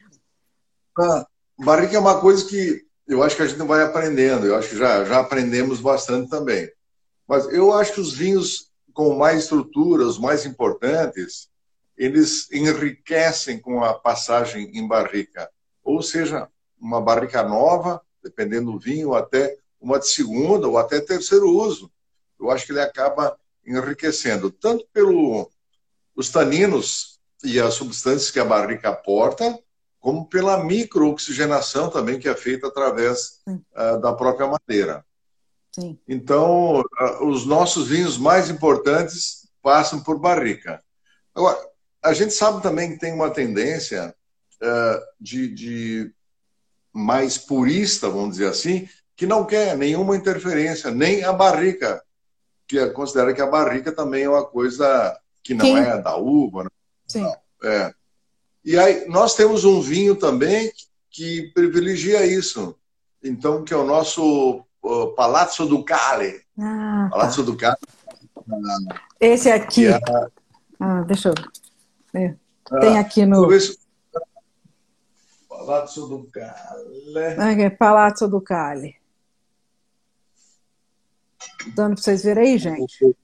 Ah, barrica é uma coisa que eu acho que a gente vai aprendendo. Eu acho que já, já aprendemos bastante também. Mas eu acho que os vinhos com mais estrutura, os mais importantes, eles enriquecem com a passagem em barrica. Ou seja, uma barrica nova, dependendo do vinho, até uma de segunda ou até terceiro uso. Eu acho que ele acaba enriquecendo, tanto pelos taninos e as substâncias que a barrica aporta, como pela microoxigenação também que é feita através uh, da própria madeira. Sim. Então, uh, os nossos vinhos mais importantes passam por barrica. Agora, a gente sabe também que tem uma tendência uh, de, de mais purista, vamos dizer assim, que não quer nenhuma interferência, nem a barrica, que considera que a barrica também é uma coisa que não Sim. é da uva. Né? Sim. Não, é. E aí, nós temos um vinho também que privilegia isso. Então, que é o nosso o Palazzo Ducale. Ah, tá. Palazzo Ducale. Esse aqui. É... Ah, deixa eu ver. Tem aqui no. Palazzo Ducale. É, Palazzo Ducale. Dando para vocês verem aí, gente. O,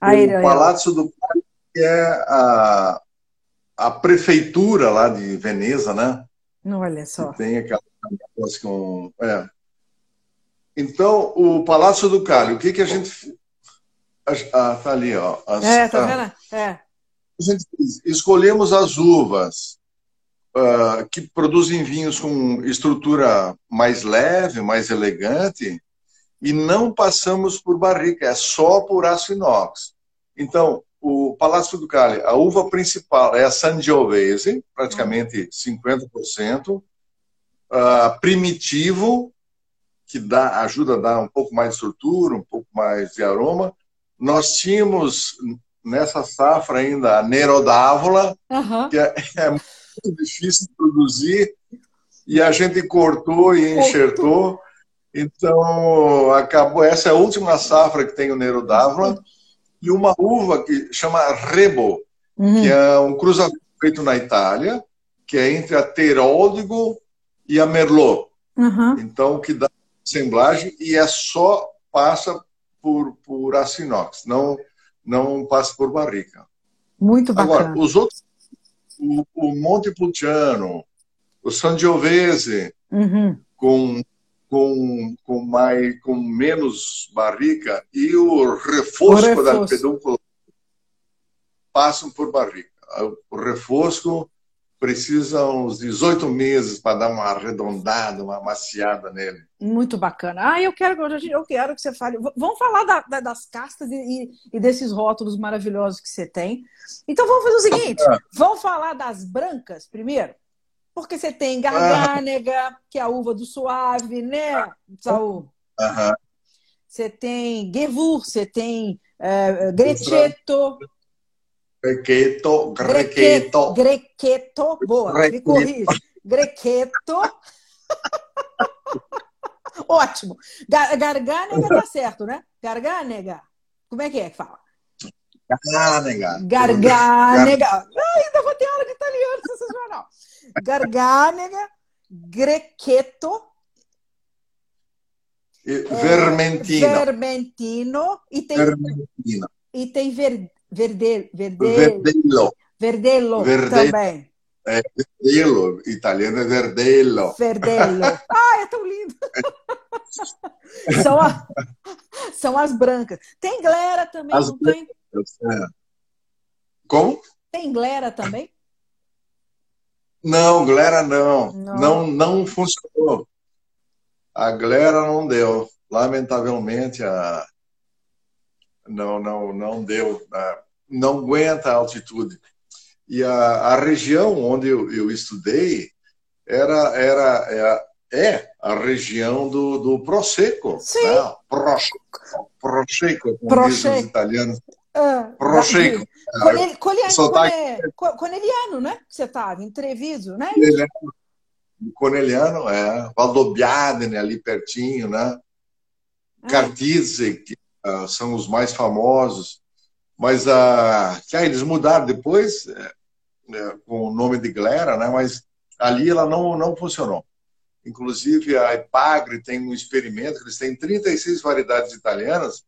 aí, o Palazzo Ducale é a, a prefeitura lá de Veneza, né? Olha só. Que tem aquela coisa com. É, então, o Palácio do Cali, o que, que a gente. Ah, tá ali, ó. As, é, tá vendo? É. A gente escolhemos as uvas uh, que produzem vinhos com estrutura mais leve, mais elegante, e não passamos por barrica, é só por aço inox. Então, o Palácio do Cali, a uva principal é a Sangiovese, praticamente 50%, uh, ah, primitivo, que dá, ajuda a dar um pouco mais de estrutura, um pouco mais de aroma. Nós tínhamos nessa safra ainda a Nerodávola, uhum. que é, é, muito difícil de produzir, e a gente cortou e enxertou. Então, acabou. Essa é a última safra que tem o Nero d'Avola. E uma uva que chama Rebo, uhum. que é um cruzamento feito na Itália, que é entre a Teródigo e a Merlot. Uhum. Então, que dá assemblagem e é só passa por, por aço inox, não, não passa por barrica. Muito bacana. Agora, os outros, o, o Montepulciano, o Sangiovese, uhum. com, com, com, mais, com menos barrica, e o Refosco, da Pedúnculo passam por barrica. O Refosco precisa uns 18 meses para dar uma arredondada, uma maciada nele. Muito bacana. Ah, eu quero, eu quero que você fale. Vamos falar da, da, das castas e, e, desses rótulos maravilhosos que você tem. Então vamos fazer o seguinte: ah. vamos falar das brancas primeiro? Porque você tem Garganega, ah. que é a uva do suave, né, Saul? Aham. Você tem Gevur, você tem uh, Grechetto. Grequeto, grequeto. Grequeto, boa, me corrige. Grequeto. Ótimo. Garganega tá certo, né? Garganega. Como é que é que fala? Garganega. Garganega. Ah, ainda vou ter aula de italiano sensacional. Garganega, grequeto. Vermentino. É, vermentino. E tem, Vermentino. E tem ver, verde, verde, verdello. Verdello, Verdello também. É, verdello, italiano é verdello. Verdello. Ah, é tão lindo. são, a, são as brancas. Tem glera também, as não tem? É. Como? Tem glera também? Não, glera não. Não, não, não funcionou. A glera não deu. Lamentavelmente, a... não, não, não deu. Não aguenta a altitude. E a, a região onde eu, eu estudei era, era, é, é a região do, do Prosecco. Sim. Né? Prosecco, Prosecco, como dizem os italianos. Ah, Prosecco. Coneliano, né? Que você estava, em Treviso, né? Coneliano, é. Valdobbiadene, ali pertinho, né? É. Cartizze, que uh, são os mais famosos. Mas uh, que, ah, eles mudaram depois, é, é, com o nome de Glera, né? mas ali ela não, não funcionou. Inclusive, a Epagre tem um experimento, eles têm 36 variedades italianas,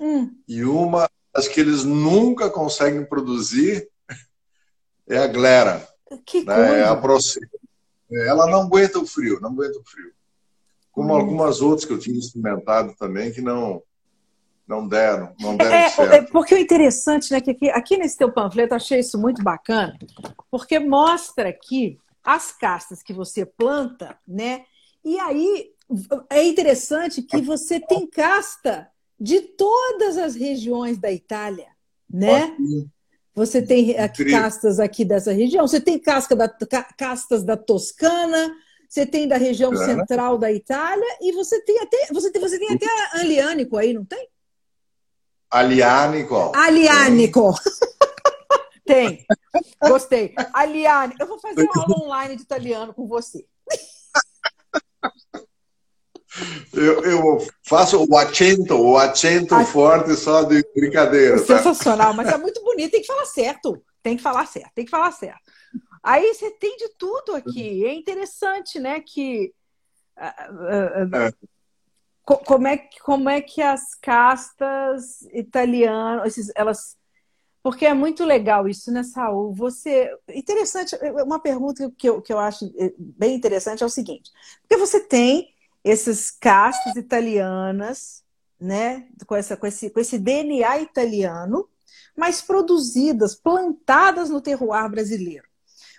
hum. e uma das que eles nunca conseguem produzir é a Glera. Que né? É a Prosecco. Ela não aguenta o frio, não aguenta o frio. Como hum. algumas outras que eu tinha experimentado também, que não, não deram, não deram é, é certo. É, porque o interessante, né, que aqui, aqui nesse teu panfleto, eu achei isso muito bacana, porque mostra aqui as castas que você planta, né? E aí é interessante que você tem casta de todas as regiões da Itália, né? Você tem aqui, castas aqui dessa região, você tem casca da, castas da Toscana, você tem da região é. central da Itália e você tem até você tem, você tem até Aliânico aí, não tem? Aliânico. Aliânico. Tem. Gostei. Aliânico. Eu vou fazer uma aula online de italiano com você. Eu, eu faço o acento, o acento a... forte só de brincadeira. Tá? Sensacional, mas é muito bonito, tem que falar certo. Tem que falar certo, tem que falar certo. Aí você tem de tudo aqui. É interessante, né? Que. Uh, uh, uh, é como é, como é que as castas italianas, elas. Porque é muito legal isso, né, Saul? Você. Interessante, uma pergunta que eu, que eu acho eh, bem interessante é o seguinte: porque você tem essas castas italianas, né, com, essa, com, esse, com esse DNA italiano, mas produzidas, plantadas no terroir brasileiro.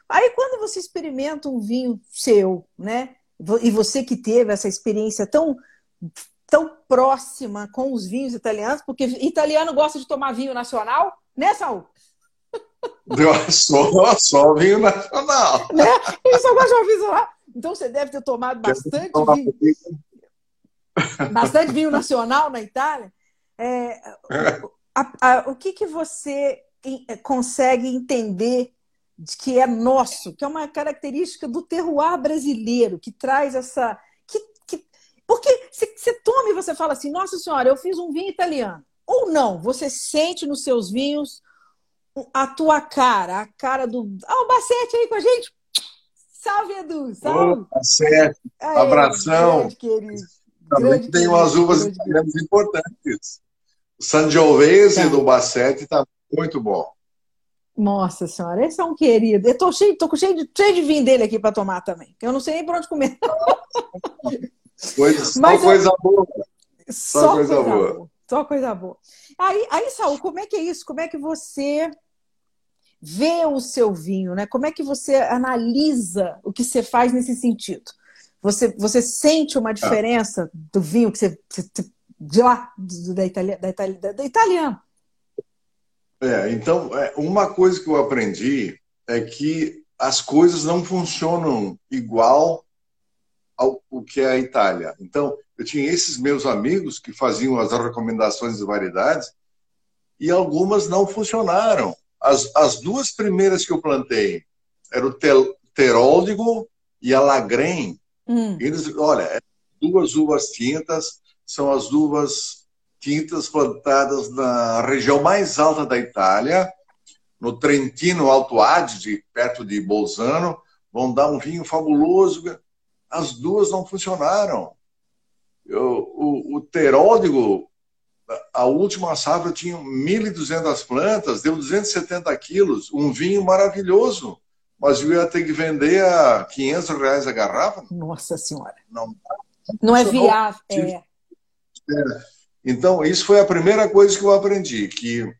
Aí, quando você experimenta um vinho seu, né, e você que teve essa experiência tão tão próxima com os vinhos italianos, porque italiano gosta de tomar vinho nacional, né, Saul? Só, só vinho nacional. Né? Ele só gosta de vinho nacional. Então você deve ter tomado bastante vinho. Bastante vinho nacional na Itália. É, a, a, o que, que você consegue entender de que é nosso, que é uma característica do terroir brasileiro, que traz essa Porque você toma e você fala assim, nossa senhora, eu fiz um vinho italiano. Ou não, você sente nos seus vinhos a tua cara, a cara do. Ah, o Bacete aí com a gente. Salve, Edu! Salve! Ô, Bacete, abração! Grande, querido. Também grande, tem umas uvas italianas importantes. O Sangiovese tá. do Bacete está muito bom. Nossa senhora, esse é um querido. Eu tô cheio, tô cheio de, cheio de vinho dele aqui para tomar também. Eu não sei nem por onde comer. Coisa, só coisa eu... boa. Só, só coisa, coisa boa. boa. Só coisa boa. Aí, aí, Saul, como é que é isso? Como é que você vê o seu vinho, né? Como é que você analisa o que você faz nesse sentido? Você, você sente uma diferença do vinho que você, de lá, da, Itália, da, Itália, da italiano? É, então, é, uma coisa que eu aprendi é que as coisas não funcionam igual ao, ao que é a Itália. Então, eu tinha esses meus amigos que faziam as recomendações de variedades e algumas não funcionaram. As, as duas primeiras que eu plantei eram o tel, Teróldigo e a Lagren. Hum. Eles, olha, é duas uvas tintas, são as uvas tintas plantadas na região mais alta da Itália, no Trentino Alto Adige, perto de Bolzano, vão dar um vinho fabuloso. As duas não funcionaram. Eu, o, o Teródigo, a última safra tinha 1.200 plantas, deu 270 quilos, um vinho maravilhoso, mas eu ia ter que vender a 500 reais a garrafa. Nossa Senhora. Não, não é viável. É. é. Então, isso foi a primeira coisa que eu aprendi, que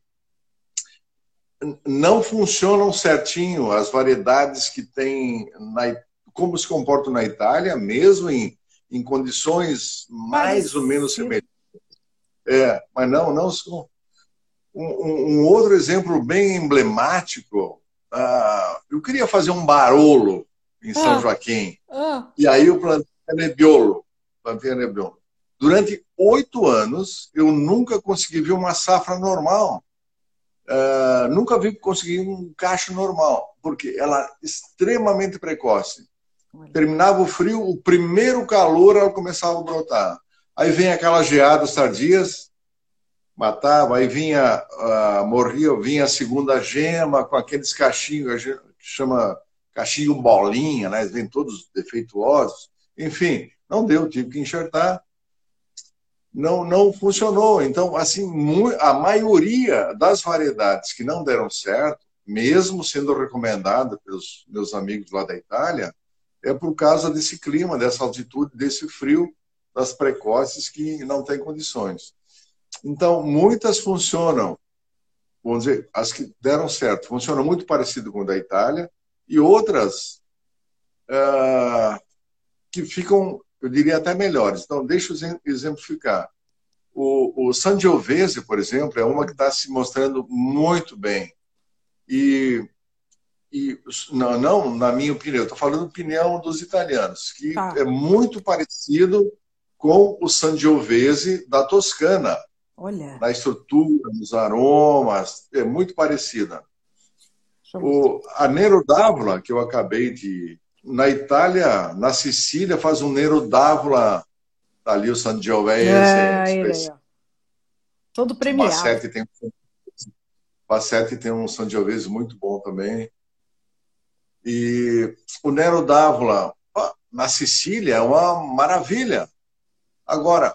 não funcionam certinho as variedades que tem na, como se comportam na Itália, mesmo em, em condições mais ou menos semelhantes. É, mas não, não um, um, outro exemplo bem emblemático. Uh, eu queria fazer um barolo em São ah, Joaquim. Ah. E aí eu plantei a Nebbiolo. Plantei a Nebbiolo. Durante oito anos, eu nunca consegui ver uma safra normal. Uh, nunca vi conseguir um cacho normal, porque ela é extremamente precoce. Terminava o frio, o primeiro calor ela começava a brotar. Aí vem aquelas geadas tardias, matava, aí vinha, uh, morria, vinha a segunda gema com aqueles cachinhos, que chama cachinho bolinha, né? Vem todos defeituosos. Enfim, não deu, tive que enxertar não, não funcionou. Então, assim, a maioria das variedades que não deram certo, mesmo sendo recomendada pelos meus amigos lá da Itália, é por causa desse clima, dessa altitude, desse frio, das precoces que não têm condições. Então, muitas funcionam, vamos dizer, as que deram certo, funcionam muito parecido com a da Itália, e outras uh, que ficam eu diria até melhores. Então, deixa eu exemplificar. O, o Sangiovese, por exemplo, é uma que está se mostrando muito bem. E, e não, não, na minha opinião, estou falando opinião dos italianos, que tá. é muito parecido com o Sangiovese da Toscana. Olha. Na estrutura, nos aromas, é muito parecida. O, a Nero d'Avola, que eu acabei de, na Itália, na Sicília, faz um Nero d'Avola, tá ali o Sangiovese. É, é, Todo premiado. Bassetti tem, Bassetti tem um Sangiovese muito bom também. E o Nero d'Avola, na Sicília, é uma maravilha. Agora,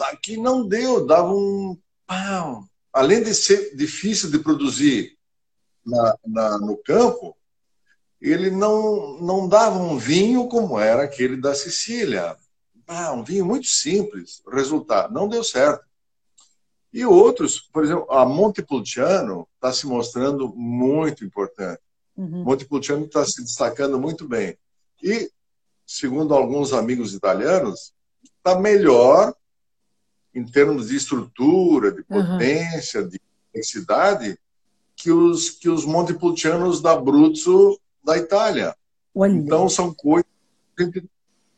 aqui não deu, dava um. Além de ser difícil de produzir na, na, no campo, ele não, não dava um vinho como era aquele da Sicília. Ah, um vinho muito simples. Resultado, não deu certo. E outros, por exemplo, a Montepulciano está se mostrando muito importante. Uhum. Montepulciano está se destacando muito bem. E, segundo alguns amigos italianos, está melhor em termos de estrutura, de potência, uhum. de intensidade, que os, que os Montepulcianos da Abruzzo da Itália. Olha. Então, são coisas que a gente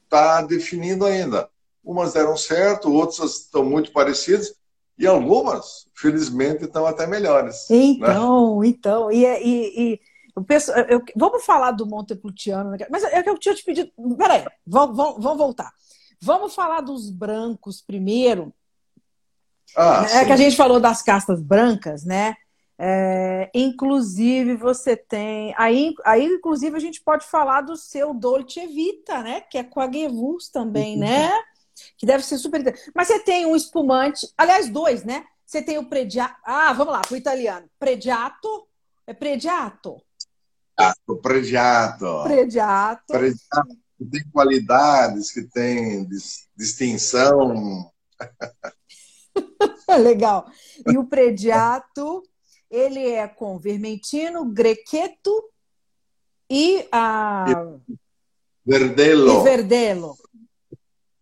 está definindo ainda. Umas deram certo, outras estão muito parecidas, e algumas, felizmente, estão até melhores. Então, né? então. E, e, e eu penso, eu, vamos falar do Montepulciano, né? mas é que eu tinha te pedido. Peraí, vamos, vamos, vamos voltar. Vamos falar dos brancos primeiro. Ah, é sim. que a gente falou das castas brancas, né? É, inclusive, você tem. Aí, aí, inclusive, a gente pode falar do seu Dolce Vita, né? Que é com a Gewurz também, uhum. né? Que deve ser super. Mas você tem um espumante, aliás, dois, né? Você tem o Prediato. Ah, vamos lá, para o italiano. Prediato. É Prediato. Ah, Prediato. Prediato. Prediato que tem qualidades, que tem distinção. Legal. E o Prediato ele é com vermentino, grequeto e a. Verdelo. E verdelo.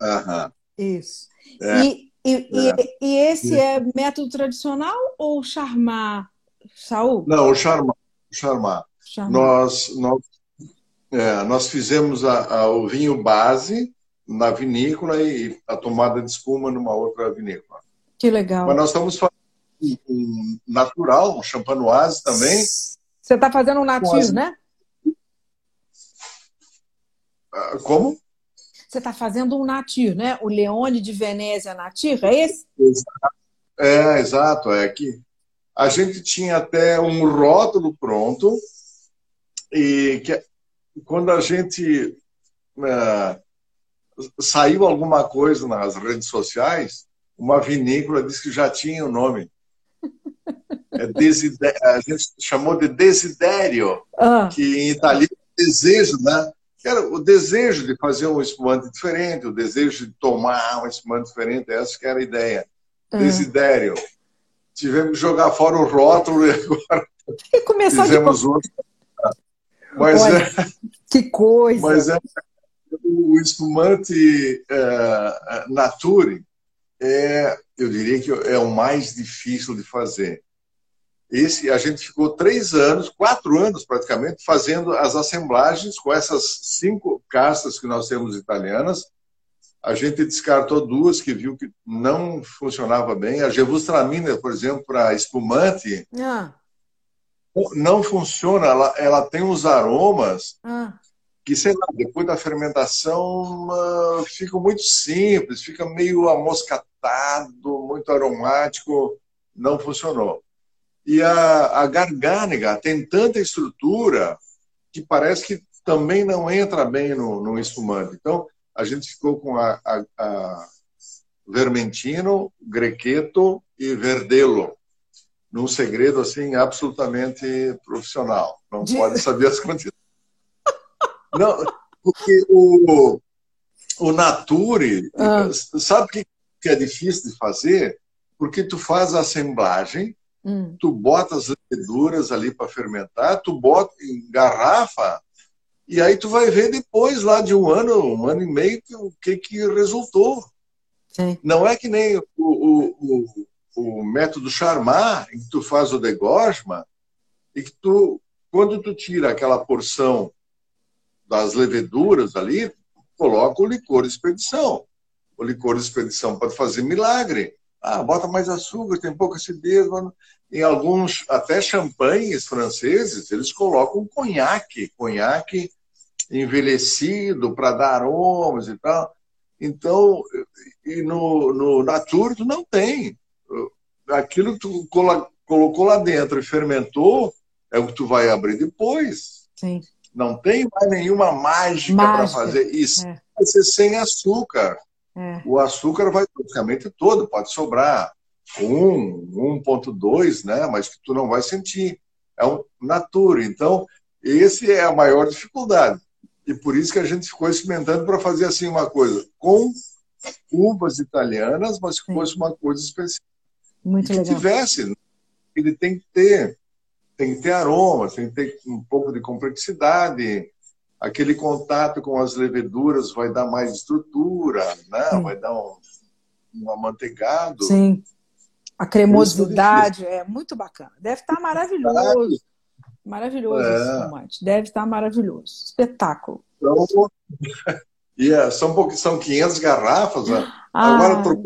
Aham. Isso. É. E, e, é. e, e, esse é método tradicional ou charmar, Saul? Não, o charmar. charmar. charmar. Nós, nós, é, nós fizemos a, a, o vinho base na vinícola e a tomada de espuma numa outra vinícola. Que legal. Mas nós estamos fazendo um natural, um champanoise também. Você está fazendo um nativo, as... né? Ah, como? Você está fazendo um nativo, né? O Leone de Venezia nativo, é esse? É, exato. É que a gente tinha até um rótulo pronto e que quando a gente é, saiu alguma coisa nas redes sociais, uma vinícola disse que já tinha o nome. É a gente chamou de desidério, ah. que em italiano é desejo, né? Era o desejo de fazer um espumante diferente, o desejo de tomar um espumante diferente, essa que era a ideia. Ah. Desidério. Tivemos que jogar fora o rótulo e agora e começar fizemos de... outro. Mas Olha, é, que coisa! Mas é, o espumante é, Nature é, eu diria que é o mais difícil de fazer. Esse, a gente ficou três anos, quatro anos praticamente, fazendo as assemblagens com essas cinco castas que nós temos italianas. A gente descartou duas que viu que não funcionava bem. A Gewürztraminer, por exemplo, para espumante, ah. Não funciona. Ela, ela tem uns aromas ah. que, sei lá, depois da fermentação uh, ficam muito simples, fica meio amoscatado, muito aromático. Não funcionou. E a, a gargânega tem tanta estrutura que parece que também não entra bem no, no espumante. Então, a gente ficou com a, a, a Vermentino, Grequeto e Verdelo, num segredo assim absolutamente profissional. Não De... pode saber as quantidades. Não, porque o, o Nature, ah. sabe o que é difícil de fazer? Porque tu faz a assemblagem, Hum. Tu bota as leveduras ali para fermentar, tu bota em garrafa e aí tu vai ver depois lá de um ano, um ano e meio o que que resultou. Sim. Não é que nem o, o, o, o método Charmat, em que tu faz o degorgement e que tu, quando tu tira aquela porção das leveduras ali, coloca o licor de expedição. O licor de expedição pode fazer milagre. Ah, bota mais açúcar, tem pouca acidez. Em alguns, até champanhes franceses, eles colocam conhaque, conhaque envelhecido para dar aromas e tal. Então, e no, no Nature tu não tem. Aquilo que tu colocou lá dentro e fermentou é o que tu vai abrir depois. Sim. Não tem mais nenhuma mágica, mágica. para fazer. Isso é. vai ser sem açúcar. É. O açúcar vai praticamente todo, pode sobrar um, 1.2, né? Mas que tu não vai sentir. É um natura. Então, esse é a maior dificuldade. E por isso que a gente ficou experimentando para fazer assim uma coisa com uvas italianas, mas que Sim. fosse uma coisa especial. Muito que legal. tivesse, ele tem que ter, tem que ter aroma, tem que ter um pouco de complexidade, aquele contato com as leveduras vai dar mais estrutura, né? vai dar um, um amanteigado. Sim. A cremosidade é muito bacana. Deve estar maravilhoso. Maravilhoso é. esse fumante. Deve estar maravilhoso. Espetáculo. Então, yeah, é, são, são 500 garrafas. Né? Ah. Agora,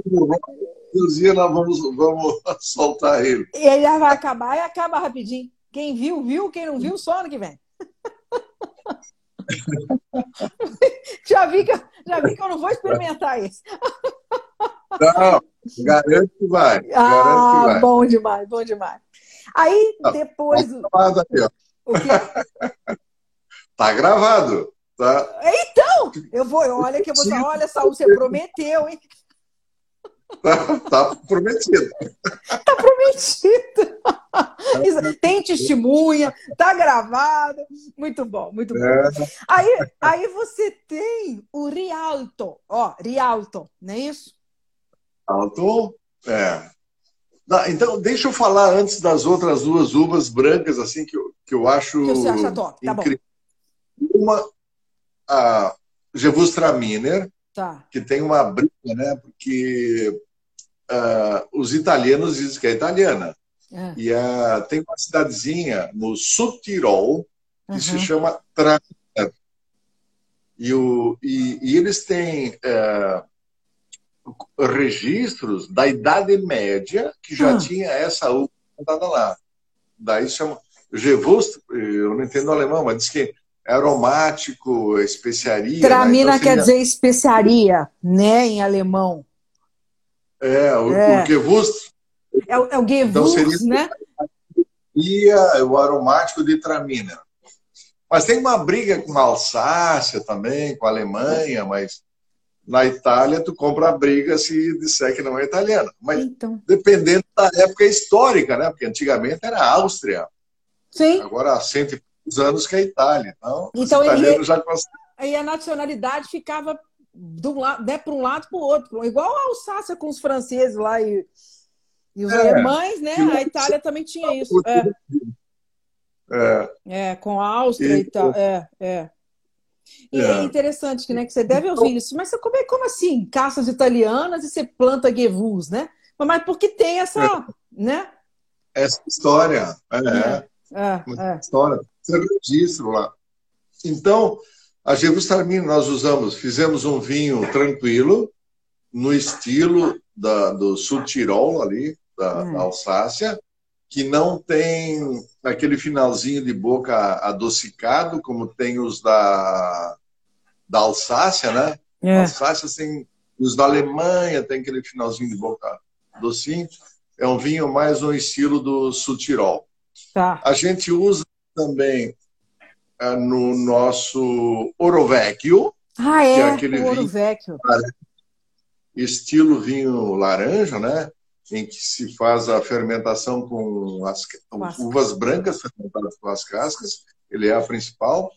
inclusive, nós vamos, vamos soltar ele. Ele já vai acabar e acaba rapidinho. Quem viu, viu. Quem não viu, só ano que vem. já, vi que, já vi que eu não vou experimentar isso. Não, garanto que vai. Ah, que vai. bom demais, bom demais. Aí, depois... Tá gravado aqui, ó. O quê? Tá gravado. Tá. Então, eu vou, olha que eu vou falar, olha, Saul, você prometeu, hein? Tá, tá prometido. Tá prometido. Tem testemunha, tá gravado. Muito bom, muito bom. É. Aí, aí você tem o Rialto, ó, Rialto, não é isso? Rialto, é. Então, deixa eu falar antes das outras duas uvas brancas, assim, que eu, que eu acho. Que você acha top, tá incrível. bom. Uma, a Gewürztraminer, tá. que tem uma briga, né? Porque uh, os italianos dizem que é italiana. É. E uh, tem uma cidadezinha no Subtirol que uhum. se chama Traminer. E, o, e, e eles têm uh, registros da Idade Média que já uhum. tinha essa uva plantada lá. Daí chama Gewurst, eu não entendo alemão, mas diz que aromático, especiaria. Tramina né? então, quer dizer especiaria, né, em alemão. É, o, é. o Gewurst. É, o, é o então seria né? E o aromático de Tramina. Mas tem uma briga com a Alsácia também, com a Alemanha, mas na Itália tu compra a briga se disser que não é italiana. Mas então. dependendo da época histórica, né? Porque antigamente era Áustria. Sim. Agora há cento e anos que é a Itália. Então, então ele, já Aí a nacionalidade ficava do lado, né, para um lado para o outro. Igual a Alsácia com os franceses lá e, e os é, alemães, né? A Itália também tinha isso. É. É. é com a Áustria e, e tal. É, é. E é, é interessante né, que você deve ouvir isso. Mas você, como, é, como assim? Caças italianas e você planta Gewurz, né? Mas porque tem essa, é. né? Essa história. É, é, é, é. história. Registro lá. Então, a Gewürztraminer nós usamos, fizemos um vinho tranquilo, no estilo da, do Sul Tirol, ali, da, hum. da Alsácia, que não tem aquele finalzinho de boca adocicado, como tem os da, da Alsácia, né? É. Alsácia tem os da Alemanha, tem aquele finalzinho de boca docinho. É um vinho mais no estilo do Sul Tirol. Tá. A gente usa também é, no nosso Orovecchio. Ah, é, que é aquele Orovecchio. Vinho, estilo vinho laranja, né? Em que se faz a fermentação com as uvas brancas fermentadas com as cascas. Ele é a principal.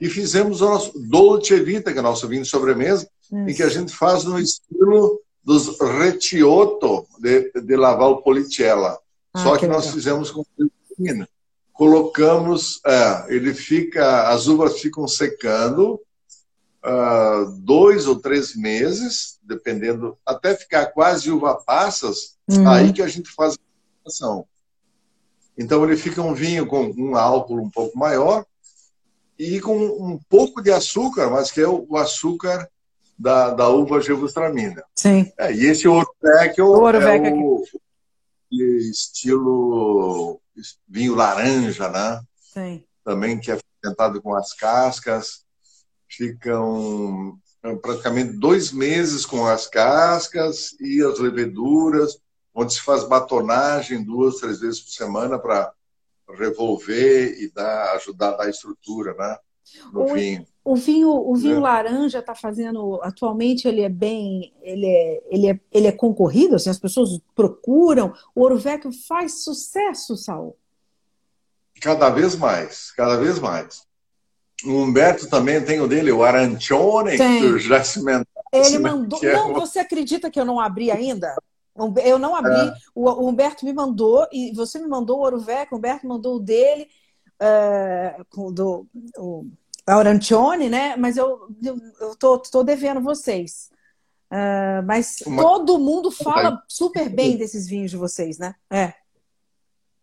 E fizemos o nosso Dolce Vita, que é o nosso vinho de sobremesa, Isso. em que a gente faz no estilo dos Retiotto de, de Laval Policella. Ah, Só que, que nós fizemos com vinho colocamos, é, ele fica, as uvas ficam secando uh, dois ou três meses, dependendo, até ficar quase uva passas, uhum. aí que a gente faz a fermentação. Então ele fica um vinho com um álcool um pouco maior e com um pouco de açúcar, mas que é o, açúcar da, da uva Gewürztraminer. Sim. É, e esse Ouro-Vecchio é o, estilo vinho laranja, né? Sim. Também que é fermentado com as cascas. Ficam praticamente dois meses com as cascas e as leveduras, onde se faz batonagem duas, três vezes por semana para revolver e dar, ajudar a dar estrutura, né? No o, vinho. O vinho, o vinho é. laranja está fazendo atualmente ele é bem, ele é, ele é, ele é concorrido, assim, as pessoas procuram. O Ouro Vecchio faz sucesso, Saul. Cada vez mais, cada vez mais. O Humberto também tem o dele, o Arancione, tem. que já se Ele mandou. É não, você acredita que eu não abri ainda? Eu não abri. É. O Humberto me mandou, e você me mandou o Ouro Vecchio, o Humberto mandou o dele, uh, do, o Arancione, né? Mas eu, eu, eu tô, tô devendo vocês. Uh, mas Uma... todo mundo fala super bem desses vinhos de vocês, né? É.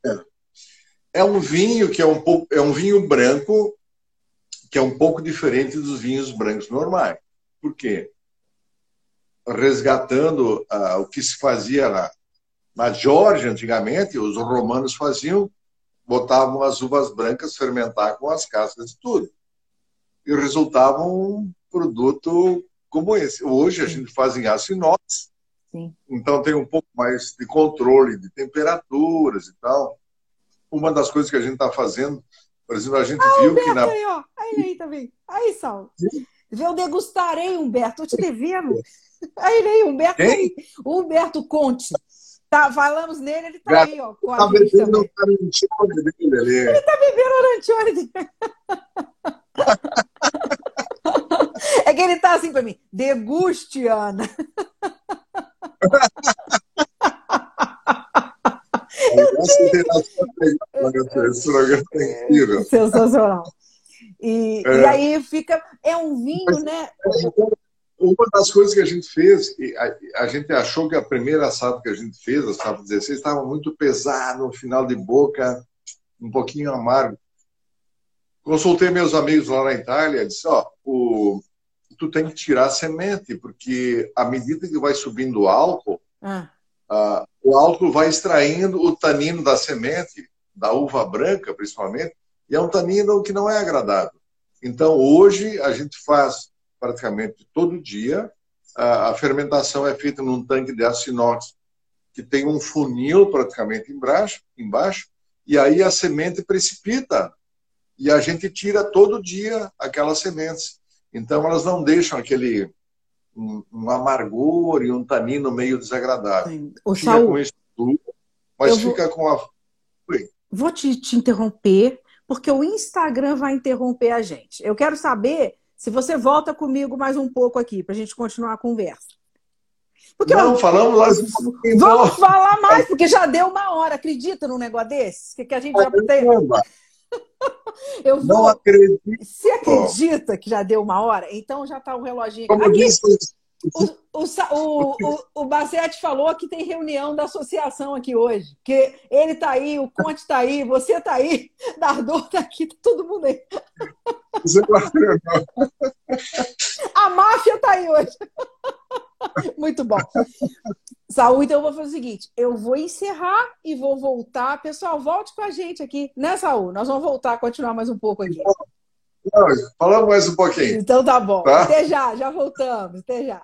é é um vinho que é um pouco é um vinho branco que é um pouco diferente dos vinhos brancos normais. Por quê? Resgatando uh, o que se fazia na, na Geórgia antigamente, os romanos faziam, botavam as uvas brancas fermentar com as cascas e tudo. E resultava um produto como esse. Hoje a gente faz em aço inox, Sim. então tem um pouco mais de controle de temperaturas e tal. Uma das coisas que a gente está fazendo, por exemplo, a gente ah, viu Humberto que na. Aí, ó. aí, aí também. Aí, Sal. Eu degustarei, Humberto. Estou te devendo. Aí, aí, Humberto. Aí. Humberto Conte. Tá, falamos nele, ele tá aí, ó. Tá bebendo o Arantione dele ali. Ele tá bebendo o Arantione dele. É que ele tá assim pra mim, deguste, Ana. Sensacional. E, é. e aí fica. É um vinho, Mas, né? Uma das coisas que a gente fez, a, a, gente achou que a primeira assado que a gente fez, a sábado 16, estava muito pesado, no final de boca, um pouquinho amargo. Consultei meus amigos lá na Itália, disse, ó, tu tem que tirar a semente, porque à medida que vai subindo o álcool, ah. o álcool vai extraindo o tanino da semente, da uva branca principalmente, e é um tanino que não é agradável. Então, hoje, a gente faz praticamente todo dia, a, a fermentação é feita num tanque de aço inox, que tem um funil praticamente embaixo, embaixo, e aí a semente precipita, e a gente tira todo dia aquelas sementes. Então, elas não deixam aquele um, um amargor e um tanino meio desagradável. O fica Saul, com isso tudo, mas fica com a. Oi. Vou te, te interromper, porque o Instagram vai interromper a gente. Eu quero saber se você volta comigo mais um pouco aqui, para a gente continuar a conversa. Porque não, eu... falamos lá. Vamos falar mais, porque já deu uma hora. Acredita num negócio desse? Que, que a gente já tem. Eu vou... Não acredito. Você acredita que já deu uma hora? Então já está o reloginho aqui. Como disse, o, o, o, o, Bassetti falou que tem reunião da associação aqui hoje. Que ele está aí, o Conte está aí, você está aí, Dardor está aqui, tá todo mundo aí. A máfia está aí hoje. Muito bom. Saúde, então eu vou fazer o seguinte: eu vou encerrar e vou voltar. Pessoal, volte com a gente aqui, né, Saúl? Nós vamos voltar, continuar mais um pouco aqui. Não, falamos mais um pouquinho. Então tá bom. Tá? Até já, já voltamos. Até já.